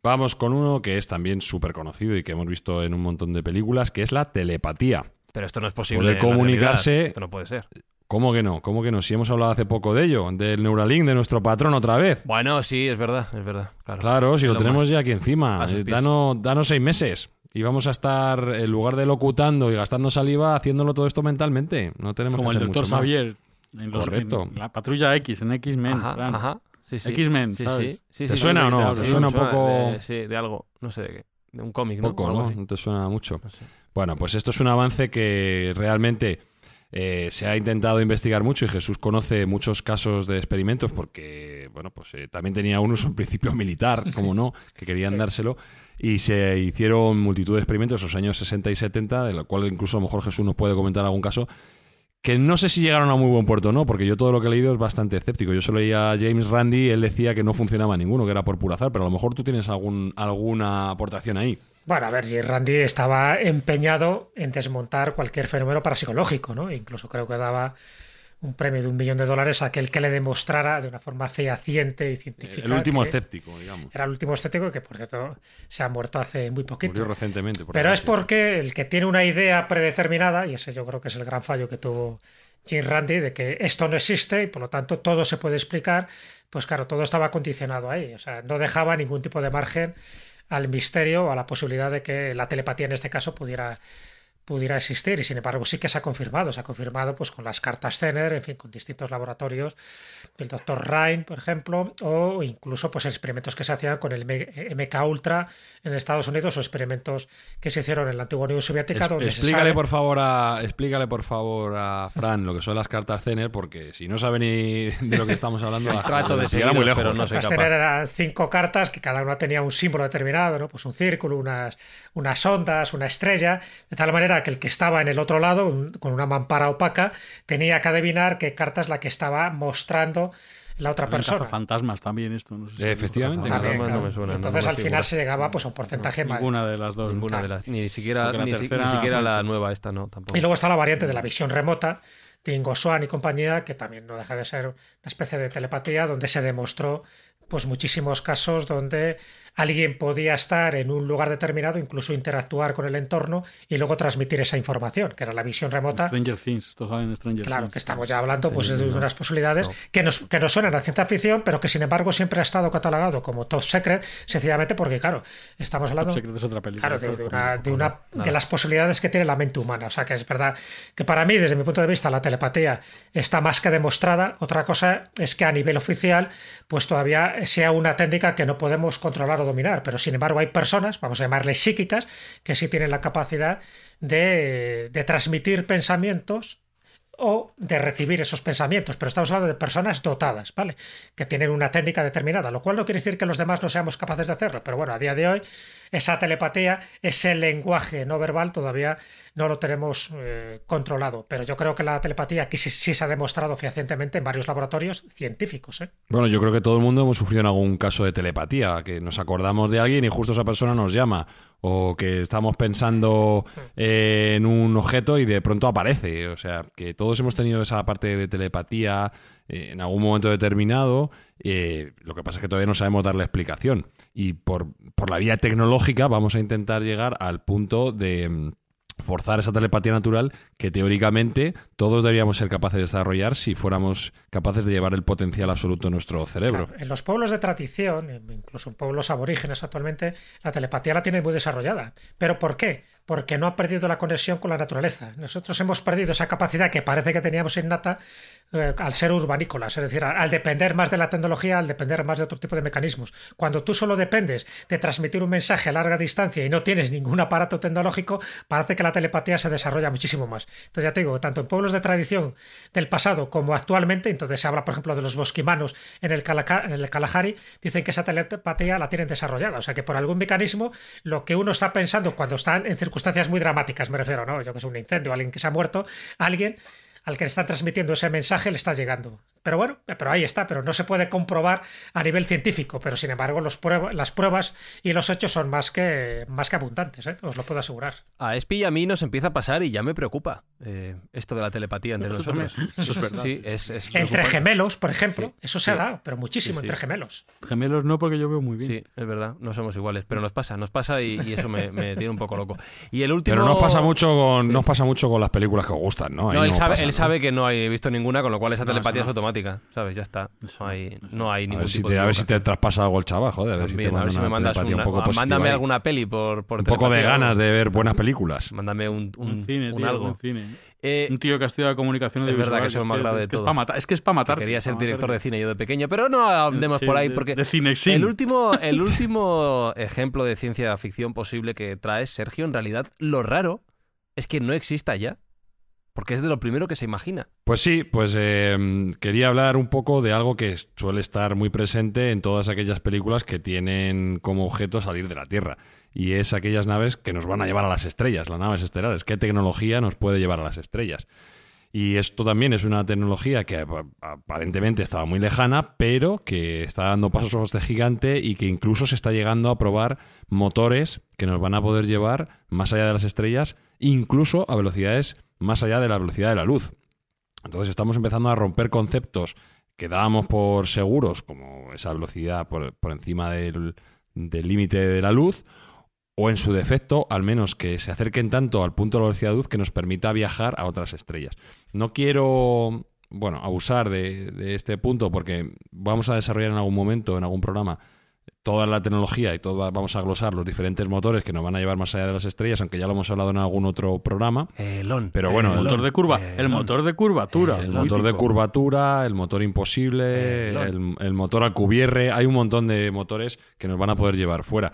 Vamos con uno que es también súper conocido y que hemos visto en un montón de películas, que es la telepatía. Pero esto no es posible. Comunicarse. Esto no puede ser. ¿Cómo que no? ¿Cómo que no? Si hemos hablado hace poco de ello, del Neuralink, de nuestro patrón otra vez. Bueno, sí, es verdad, es verdad. Claro, claro si lo tenemos ya aquí encima. Eh, danos, danos seis meses. Y vamos a estar, en lugar de locutando y gastando saliva, haciéndolo todo esto mentalmente. No tenemos Como que el hacer doctor mucho más. Xavier. En los- Correcto. en la patrulla X, en X-Men. Ajá, Fran. ajá. Sí, sí. X-Men, sí, ¿sabes? sí, sí, ¿Te suena o no? ¿Te sí, suena un poco- De, sí, de algo, no sé de qué. De un cómic, ¿no? Poco, ¿no? No te suena mucho. No sé. Bueno, pues esto es un avance que realmente eh, se ha intentado investigar mucho y Jesús conoce muchos casos de experimentos porque, bueno, pues eh, también tenía unos en principio militar, como no, que querían dárselo y se hicieron multitud de experimentos en los años 60 y 70, de lo cual incluso a lo mejor Jesús nos puede comentar algún caso que no sé si llegaron a muy buen puerto o no, porque yo todo lo que he leído es bastante escéptico. Yo solo leía a James Randi y él decía que no funcionaba ninguno, que era por pura azar, pero a lo mejor tú tienes algún, alguna aportación ahí. Bueno, a ver, Randy estaba empeñado en desmontar cualquier fenómeno parapsicológico, ¿no? Incluso creo que daba un premio de un millón de dólares a aquel que le demostrara de una forma fehaciente y científica. El último escéptico, digamos. Era el último escéptico que, por cierto, se ha muerto hace muy poquito. Murió recientemente. por Pero es porque el que tiene una idea predeterminada, y ese yo creo que es el gran fallo que tuvo Jim Randy, de que esto no existe y por lo tanto todo se puede explicar, pues claro, todo estaba condicionado ahí. O sea, no dejaba ningún tipo de margen al misterio o a la posibilidad de que la telepatía en este caso pudiera pudiera existir y sin embargo sí que se ha confirmado, se ha confirmado pues con las cartas Zener, en fin, con distintos laboratorios del doctor Ryan, por ejemplo, o incluso pues experimentos que se hacían con el M- MK Ultra en Estados Unidos o experimentos que se hicieron en la antigua Unión Soviética Es- donde explícale sabe- por favor a explícale por favor a Fran lo que son las cartas Zener porque si no sabe ni de lo que estamos hablando la Trato de llegará seguirlos, muy lejos pero no soy Las capaz. Zener eran cinco cartas que cada una tenía un símbolo determinado, ¿no? Pues un círculo, unas, unas ondas, una estrella, de tal manera que el que estaba en el otro lado, un- con una mampara opaca, tenía que adivinar qué carta es la que estaba mostrando la otra persona. fantasmas también esto. No sé si efectivamente, También, no claro. me suena, Entonces al final se llegaba pues a un porcentaje más. Ninguna de las dos. Ninguna de las. Ni siquiera, la ni, tercera- ni siquiera la nueva esta, no, tampoco. Y luego está la variante de la visión remota de Ingo Swann y compañía, que también no deja de ser una especie de telepatía, donde se demostró pues muchísimos casos donde alguien podía estar en un lugar determinado, incluso interactuar con el entorno y luego transmitir esa información, que era la visión remota. Stranger Things, esto sale en Stranger Claro, Things. que estamos ya hablando pues, de unas posibilidades que, nos, que nos suenan a ciencia ficción, pero que sin embargo siempre ha estado catalogado como top secret, sencillamente porque, claro, estamos Top hablando Secret es otra película. Claro, de, una, de, una- de las posibilidades que tiene la mente humana. O sea, que es verdad que para mí, desde mi punto de vista, la telepatía está más que demostrada. Otra cosa es que a nivel oficial, pues todavía sea una técnica que no podemos controlar dominar. Pero sin embargo, hay personas, vamos a llamarles psíquicas, que sí tienen la capacidad de transmitir pensamientos o de recibir esos pensamientos, pero estamos hablando de personas dotadas, ¿vale? Que tienen una técnica determinada, lo cual no quiere decir que los demás no seamos capaces de hacerlo, pero bueno, a día de hoy esa telepatía, ese lenguaje no verbal todavía no lo tenemos eh, controlado, pero yo creo que la telepatía aquí sí, sí se ha demostrado fehacientemente en varios laboratorios científicos, ¿eh? Bueno, yo creo que todo el mundo hemos sufrido en algún caso de telepatía, que nos acordamos de alguien y justo esa persona nos llama, o que estamos pensando eh, en un objeto y de pronto aparece. O sea, que todos hemos tenido esa parte de telepatía eh, en algún momento determinado. eh, lo que pasa es que todavía no sabemos darle explicación. Y por, por la vía tecnológica vamos a intentar llegar al punto de mm, forzar esa telepatía natural que teóricamente todos deberíamos ser capaces de desarrollar si fuéramos capaces de llevar el potencial absoluto de nuestro cerebro. En los pueblos de tradición, incluso en pueblos aborígenes actualmente, la telepatía la tienen muy desarrollada. ¿Pero por qué? Porque no ha perdido la conexión con la naturaleza. Nosotros hemos perdido esa capacidad que parece que teníamos innata eh, al ser urbanícolas, es decir, al, depender más de la tecnología, al depender más de otro tipo de mecanismos. Cuando tú solo dependes de transmitir un mensaje a larga distancia y no tienes ningún aparato tecnológico, parece que la telepatía se desarrolla muchísimo más. Entonces ya te digo, tanto en pueblos de tradición del pasado como actualmente, entonces se habla, por ejemplo, de los bosquimanos en el, Calaca- en el Kalahari, dicen que esa telepatía la tienen desarrollada. O sea que por algún mecanismo, lo que uno está pensando cuando están en circunstancias muy dramáticas, me refiero, ¿no? Yo que sé, un incendio, alguien que se ha muerto, alguien al que le están transmitiendo ese mensaje le está llegando. Pero bueno, pero ahí está, pero no se puede comprobar a nivel científico, pero sin embargo los las pruebas y los hechos son más que, más que abundantes, ¿eh? os lo puedo asegurar. A Espi y a mí nos empieza a pasar y ya me preocupa eh, esto de la telepatía entre nosotros. Eso es verdad. Sí, es, entre gemelos, por ejemplo, eso se ha dado, pero muchísimo entre gemelos. Gemelos no, porque yo veo muy bien. Sí, es verdad, no somos iguales, pero nos pasa, nos pasa y, eso me, tiene un poco loco. Y el último... Pero nos pasa mucho con, nos pasa mucho con las películas que os gustan, ¿no? no, él, sabe, él sabe que no hay visto ninguna, con lo cual esa telepatía es automática, ¿sabes? Ya está. No hay, no hay ningún a ver si te, A ver si te traspasa algo el chaval, joder. A ver si te manda me mandas una, un poco Mándame alguna peli por, por Un poco de ganas de ver buenas películas. Mándame un, un, cine, un algo. Un, cine. Eh, un tío que ha estudiado comunicación Es verdad que eso es más grave de todo. Es que es para matar. Quería ser director de cine yo de pequeño, pero no andemos por ahí porque de, cine el último el último ejemplo de ciencia ficción posible que traes Sergio en realidad lo raro es que no exista ya. Porque es de lo primero que se imagina. Pues sí, pues eh, quería hablar un poco de algo que suele estar muy presente en todas aquellas películas que tienen como objeto salir de la Tierra. Y es aquellas naves que nos van a llevar a las estrellas, las naves estelares. ¿Qué tecnología nos puede llevar a las estrellas? Y esto también es una tecnología que aparentemente estaba muy lejana, pero que está dando pasos de gigante y que incluso se está llegando a probar motores que nos van a poder llevar más allá de las estrellas, incluso a velocidades más allá de la velocidad de la luz. Entonces estamos empezando a romper conceptos que dábamos por seguros, como esa velocidad por, encima del límite de la luz, o en su defecto, al menos que se acerquen tanto al punto de la velocidad de luz que nos permita viajar a otras estrellas. No quiero, bueno, abusar de este punto porque vamos a desarrollar en algún momento, en algún programa, toda la tecnología y todo, vamos a glosar los diferentes motores que nos van a llevar más allá de las estrellas, aunque ya lo hemos hablado en algún otro programa. Pero bueno, el motor de curva, el motor de curvatura, el motor de curvatura, el motor imposible, el, motor al cubierre, hay un montón de motores que nos van a poder llevar fuera.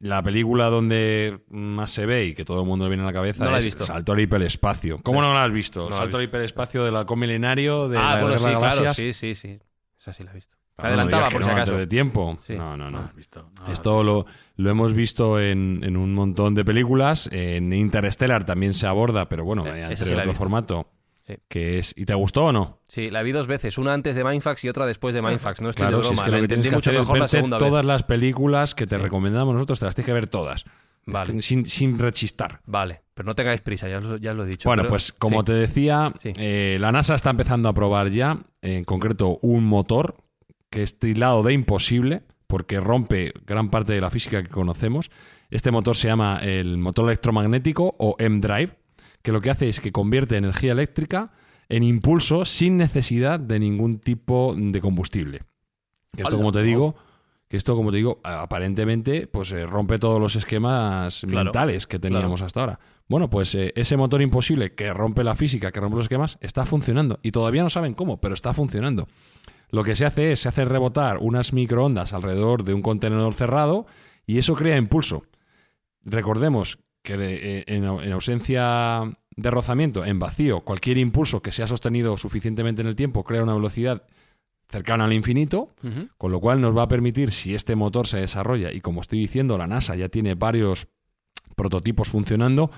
La película donde más se ve y que todo el mundo le viene a la cabeza es Salto al hiperespacio. ¿Cómo no la has visto? Salto al hiperespacio del halcón milenario de ah, la bueno, sí, Claro, sí, sí, sí. Esa sí la he visto. Adelantaba, por si acaso. de tiempo. No, no, no. Esto lo, lo, hemos visto en, en, un montón de películas. En Interstellar también se aborda, pero bueno, eh, entre otro formato. Que es, ¿Y te gustó o no? Sí, la vi dos veces, una antes de Mindfax y otra después de Mindfax. No es claro, si es que lo entendí mucho mejor la segunda todas las películas que te recomendamos nosotros, te las tienes que ver todas. Vale. sin, sin, rechistar. Vale, pero no tengáis prisa, ya, ya lo he dicho. Bueno, pues como te decía, eh, la NASA está empezando a probar ya, en concreto, un motor que es tildado de imposible porque rompe gran parte de la física que conocemos. Este motor se llama el motor electromagnético o M-Drive, que lo que hace es que convierte energía eléctrica en impulso sin necesidad de ningún tipo de combustible. Esto, como te digo, que esto, como te digo, aparentemente, pues eh, rompe todos los esquemas mentales que teníamos hasta ahora. Bueno, pues eh, ese motor imposible que rompe la física, que rompe los esquemas, está funcionando. Y todavía no saben cómo, pero está funcionando. Lo que se hace es, se hace rebotar unas microondas alrededor de un contenedor cerrado y eso crea impulso. Recordemos que eh, en, ausencia de rozamiento, en vacío, cualquier impulso que sea sostenido suficientemente en el tiempo crea una velocidad cercana al infinito, con lo cual nos va a permitir, si este motor se desarrolla, y como estoy diciendo, la NASA ya tiene varios prototipos funcionando,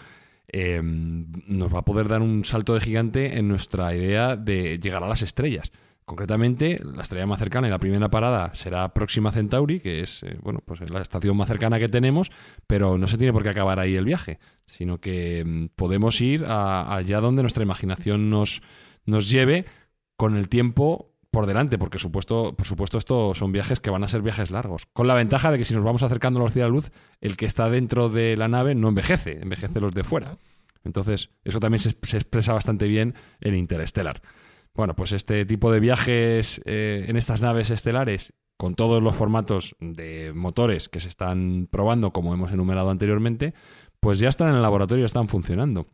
eh, nos va a poder dar un salto de gigante en nuestra idea de llegar a las estrellas. Concretamente, la estrella más cercana y la primera parada será Próxima Centauri, que es eh, bueno, pues la estación más cercana que tenemos, pero no se tiene por qué acabar ahí el viaje, sino que mm, podemos ir allá donde nuestra imaginación nos, nos lleve con el tiempo por delante, porque supuesto, por supuesto estos son viajes que van a ser viajes largos, con la ventaja de que si nos vamos acercando a la velocidad de la luz, el que está dentro de la nave no envejece, envejece los de fuera. Entonces, eso también se, se expresa bastante bien en Interstellar. Bueno, pues este tipo de viajes eh, en estas naves estelares, con todos los formatos de motores que se están probando, como hemos enumerado anteriormente, pues ya están en el laboratorio, están funcionando.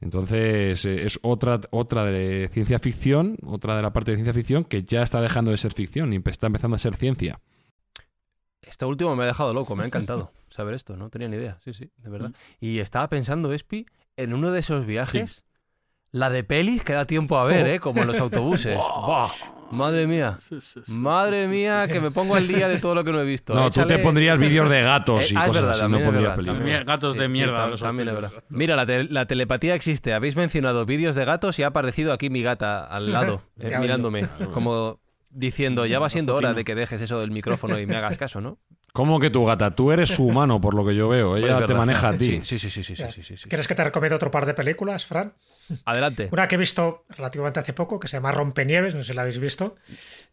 Entonces eh, es otra, otra de ciencia ficción, otra de la parte de ciencia ficción que ya está dejando de ser ficción y está empezando a ser ciencia. Esto último me ha dejado loco, me ha encantado saber esto, no tenía ni idea, sí, sí, de verdad. Mm. Y estaba pensando, Espi, en uno de esos viajes la de pelis que da tiempo a ver, ¿eh? Como en los autobuses. Madre mía. Madre mía, que me pongo al día de todo lo que no he visto. No, tú te pondrías vídeos de gatos y Eh, ah, es cosas verdad, así, no pondrías películas. Gatos de mierda, sí, los también es verdad. Mira, la, te- la telepatía existe. Habéis mencionado vídeos de gatos y ha aparecido aquí mi gata al lado, eh, mirándome, como diciendo, ya va siendo hora de que dejes eso del micrófono y me hagas caso, ¿no? ¿Cómo que tu gata? Tú eres su humano, por lo que yo veo. Ella Es te maneja a ti. Sí, sí, sí, sí, sí, sí, sí, sí. ¿Quieres que te recomiende otro par de películas, Fran? Adelante. Una que he visto relativamente hace poco, que se llama Rompenieves, no sé si la habéis visto.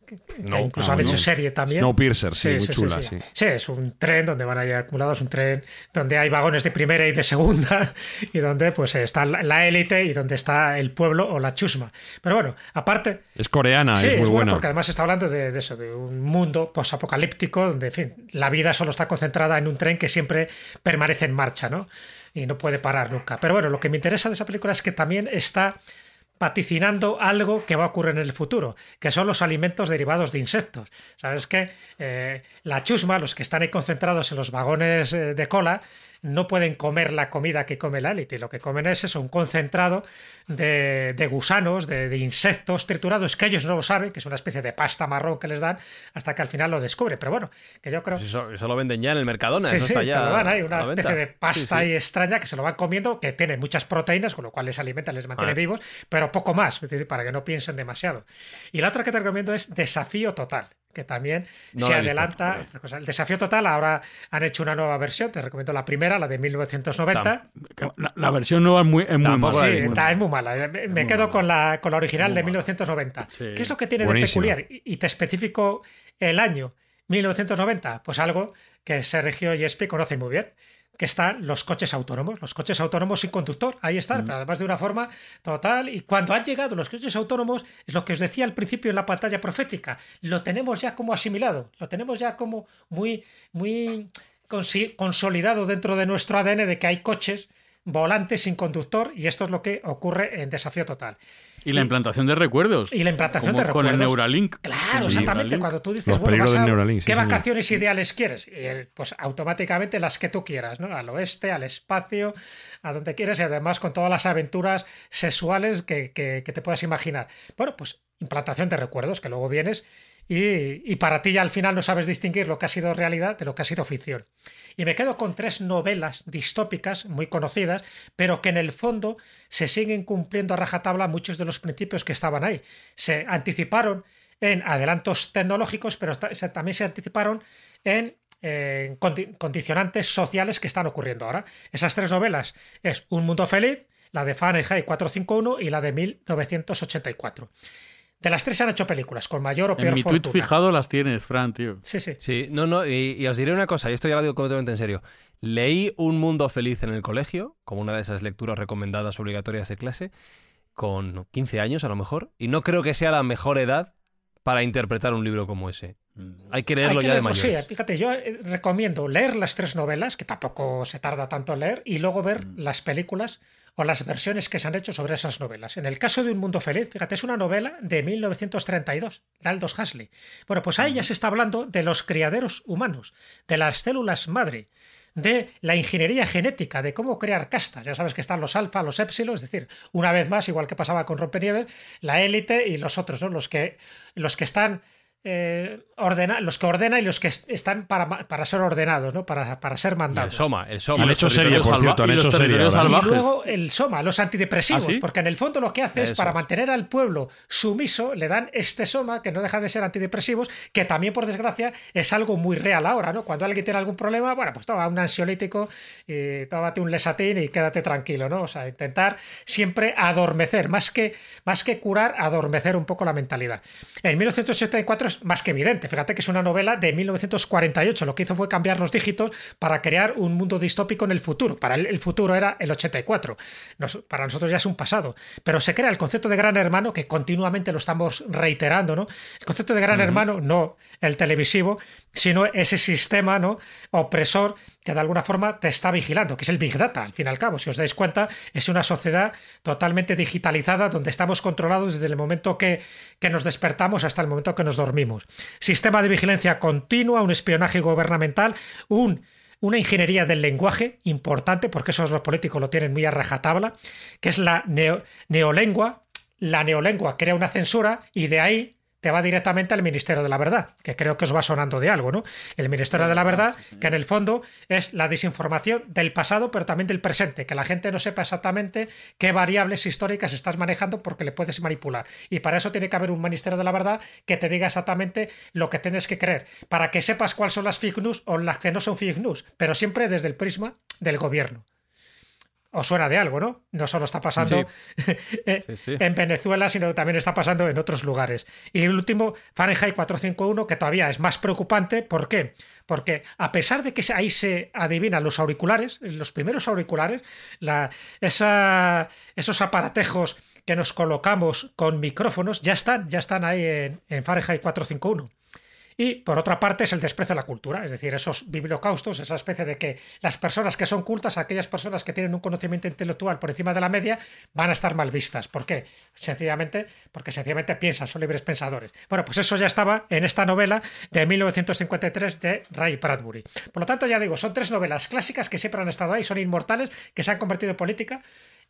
que- que No, incluso no, han hecho no. serie también. Snowpiercer, sí, muy chula, sí. Sí, es un tren donde van ahí acumulados, un tren donde hay vagones de primera y de segunda, y donde pues está la élite y donde está el pueblo o la chusma. Pero bueno, aparte, Es coreana, Sí, es muy bueno, buena. porque además está hablando de, de eso, de un mundo posapocalíptico donde, en fin, la vida solo está concentrada en un tren que siempre permanece en marcha, ¿no? Y no puede parar nunca. Pero bueno, lo que me interesa de esa película es que también está vaticinando algo que va a ocurrir en el futuro, que son los alimentos derivados de insectos. Sabes que eh, la chusma, los que están ahí concentrados en los vagones eh, de cola, no pueden comer la comida que come la élite. Lo que comen es eso, un concentrado de, de gusanos, de, de insectos triturados, que ellos no lo saben, que es una especie de pasta marrón que les dan, hasta que al final lo descubren. Pero bueno, que yo creo... Eso, eso lo venden ya en el Mercadona. Sí, eso sí, está te ya lo dan ahí, a una especie de pasta sí. ahí extraña que se lo van comiendo, que tiene muchas proteínas, con lo cual les alimenta, les mantiene Ah. vivos, pero poco más, es decir, para que no piensen demasiado. Y la otra que te recomiendo es Desafío Total, que también No se visto. adelanta. otra cosa. El Desafío Total ahora han hecho una nueva versión, te recomiendo la primera, la de 1990. La, la versión nueva es muy, es muy Tampoco mala. Sí, visto. está, es muy mala. Me, me quedo con la, con la original de 1990. Sí. ¿Qué es lo que tiene de peculiar? Y y te especifico el año 1990. Pues algo que Sergio y Espi conocen muy bien, que están los coches autónomos. Los coches autónomos sin conductor, ahí están, pero además de una forma total. Y cuando han llegado los coches autónomos, es lo que os decía al principio en la pantalla profética, lo tenemos ya como asimilado, lo tenemos ya como muy, muy consolidado dentro de nuestro ADN de que hay coches volantes sin conductor y esto es lo que ocurre en Desafío Total. Y la implantación de recuerdos. Y la implantación de Con el recuerdos. Neuralink. Claro, exactamente. Neuralink. Cuando tú dices, Los bueno, vas a- Neuralink, sí, ¿qué señor. vacaciones ideales quieres? Y, pues automáticamente las que tú quieras, ¿no? Al oeste, al espacio, a donde quieras y además con todas las aventuras sexuales que, que- que te puedas imaginar. Bueno, pues implantación de recuerdos, que luego vienes y, para ti ya al final no sabes distinguir lo que ha sido realidad de lo que ha sido ficción. Y me quedo con tres novelas distópicas muy conocidas, pero que en el fondo se siguen cumpliendo a rajatabla muchos de los principios que estaban ahí. Se anticiparon en adelantos tecnológicos, pero también se anticiparon en eh, condi- condicionantes sociales que están ocurriendo ahora. Esas tres novelas es Un Mundo Feliz, la de Fahrenheit 451 y la de 1984. De las tres se han hecho películas, con mayor o peor En mi tweet fortuna. fijado las tienes, Fran, tío. Sí, sí. Sí, no, no, y, y os diré una cosa, y esto ya lo digo completamente en serio. Leí Un Mundo Feliz en el colegio, como una de esas lecturas recomendadas obligatorias de clase, con 15 años a lo mejor, y no creo que sea la mejor edad para interpretar un libro como ese. Hay que leerlo Hay que ya de sí, fíjate, yo eh, recomiendo leer las tres novelas, que tampoco se tarda tanto en leer, y luego ver Mm. las películas o las versiones que se han hecho sobre esas novelas. En el caso de Un Mundo Feliz, fíjate, es una novela de 1932, de Aldous Huxley. Bueno, pues ahí ya se está hablando de los criaderos humanos, de las células madre, de la ingeniería genética, de cómo crear castas. Ya sabes que están los alfa, los épsilon, es decir, una vez más, igual que pasaba con Rompenieves, la élite y los otros, ¿no? Los que, los que están eh, ordena, los que ordenan y los que est- están para, para ser ordenados, ¿no? Para, para ser Y el mandados. Soma, el Soma. han hecho serie, por salva- cierto, han hecho serie. Y salvajes. luego el soma, los antidepresivos, ¿Ah, sí? porque en el fondo lo que hace es para mantener al pueblo sumiso, le dan este soma que no deja de ser antidepresivos, que también por desgracia es algo muy real ahora, ¿no? Cuando alguien tiene algún problema, bueno, pues toma un ansiolítico y tómate un lesatín y quédate tranquilo, ¿no? O sea, intentar siempre adormecer, más que, más que curar, adormecer un poco la mentalidad. En 1984 es más que evidente, fíjate que es una novela de 1948, lo que hizo fue cambiar los dígitos para crear un mundo distópico en el futuro. Para él el futuro era el 84, Nos- para nosotros ya es un pasado, pero se crea el concepto de gran hermano que continuamente lo estamos reiterando, ¿no? El concepto de gran hermano, no el televisivo, sino ese sistema ¿no? opresor que de alguna forma te está vigilando, que es el Big Data, al fin y al cabo. Si os dais cuenta, es una sociedad totalmente digitalizada donde estamos controlados desde el momento que, que nos despertamos hasta el momento que nos dormimos. Sistema de vigilancia continua, un espionaje gubernamental, un una ingeniería del lenguaje importante, porque eso los políticos lo tienen muy a rajatabla, que es la neo- neolengua. La neolengua crea una censura y de ahí te va directamente al Ministerio de la Verdad, que creo que os va sonando de algo, ¿no? El Ministerio de la Verdad, que en el fondo es la desinformación del pasado, pero también del presente, que la gente no sepa exactamente qué variables históricas estás manejando porque le puedes manipular. Y para eso tiene que haber un Ministerio de la Verdad que te diga exactamente lo que tienes que creer, para que sepas cuáles son las fake news o las que no son fake news, pero siempre desde el prisma del gobierno os suena de algo, ¿no? No solo está pasando eh, en Venezuela, sino también está pasando en otros lugares. Y el último, Fahrenheit 451, que todavía es más preocupante. ¿Por qué? Porque a pesar de que ahí se adivinan los auriculares, los primeros auriculares, la, esa, esos aparatejos que nos colocamos con micrófonos, ya están, ya están ahí en, en Fahrenheit 451. Y por otra parte es el desprecio a la cultura, es decir, esos bibliocaustos, esa especie de que las personas que son cultas, aquellas personas que tienen un conocimiento intelectual por encima de la media, van a estar mal vistas. ¿Por qué? Sencillamente, porque sencillamente piensan, son libres pensadores. Bueno, pues eso ya estaba en esta novela de 1953 de Ray Bradbury. Por lo tanto, ya digo, son tres novelas clásicas que siempre han estado ahí, son inmortales, que se han convertido en política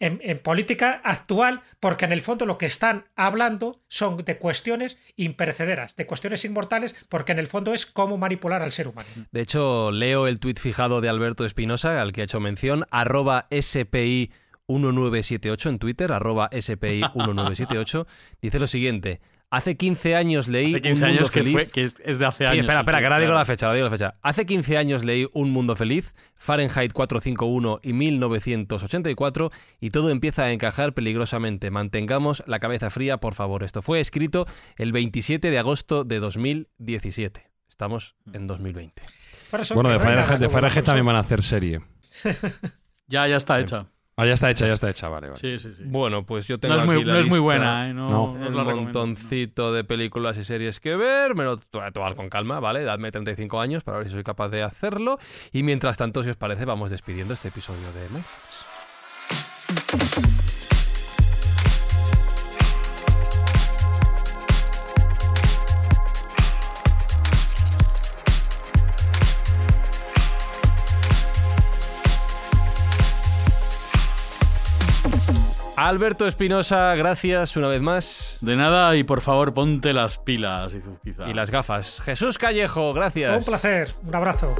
en, política actual, porque en el fondo lo que están hablando son de cuestiones imperecederas, de cuestiones inmortales, porque en el fondo es cómo manipular al ser humano. De hecho, leo el tuit fijado de Alberto Espinosa, al que ha hecho mención, arroba SPI 1978 en Twitter, arroba SPI 1978, dice lo siguiente. Hace 15 años leí hace 15 Un años Mundo que Feliz. Fue, que es, es, de hace sí, años. espera, espera, que ahora digo la fecha, ahora digo la fecha. Hace 15 años leí Un Mundo Feliz, Fahrenheit 451 y 1984 y todo empieza a encajar peligrosamente. Mantengamos la cabeza fría, por favor. Esto fue escrito el 27 de agosto de 2017. Estamos en 2020. Bueno, de Fahrenheit, de Fahrenheit también van a hacer serie. ya, ya está hecha. Ah, ya está hecha, ya está hecha, vale, vale. Sí, sí, sí. Bueno, pues yo tengo no es muy, aquí la no es muy lista, buena, ¿eh? No, No. un montoncito de películas y series que ver. Me lo voy a tomar con calma, ¿vale? Dadme 35 años para ver si soy capaz de hacerlo. Y mientras tanto, si os parece, vamos despidiendo este episodio de Mindfacts. Alberto Espinosa, gracias una vez más. De nada y por favor ponte las pilas. Y las gafas. Jesús Callejo, gracias. Un placer, un abrazo.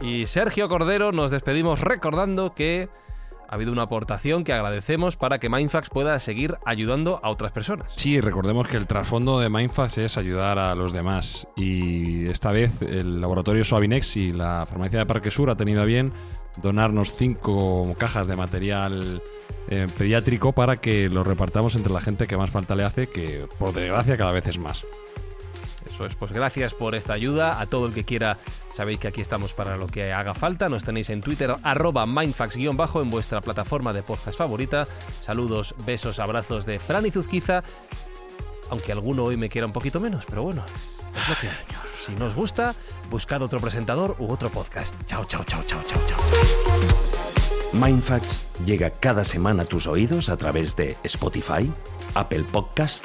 Y Sergio Cordero, nos despedimos recordando que ha habido una aportación que agradecemos para que Mindfax pueda seguir ayudando a otras personas. Sí, recordemos que el trasfondo de Mindfax es ayudar a los demás. Y esta vez el laboratorio Suavinex y la farmacia de Parque Sur ha tenido a bien donarnos cinco cajas de material eh, pediátrico para que lo repartamos entre la gente que más falta le hace, que por desgracia cada vez es más. Eso es, pues gracias por esta ayuda. A todo el que quiera, sabéis que aquí estamos para lo que haga falta. Nos tenéis en Twitter, arroba mindfax-bajo en vuestra plataforma de podcast favorita. Saludos, besos, abrazos de Fran y Zuzquiza. Aunque alguno hoy me quiera un poquito menos, pero bueno, es lo que es. Si no os gusta, buscad otro presentador u otro podcast. Chao, chao, chao, chao, chao, chao. Mindfacts llega cada semana a tus oídos a través de Spotify, Apple Podcast,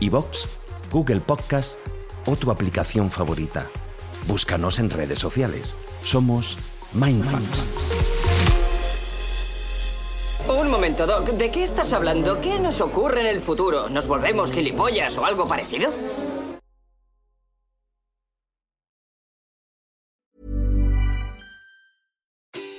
Evox, Google Podcast o tu aplicación favorita. Búscanos en redes sociales. Somos Mindfacts. Un momento, Doc. ¿De qué estás hablando? ¿Qué nos ocurre en el futuro? ¿Nos volvemos gilipollas o algo parecido?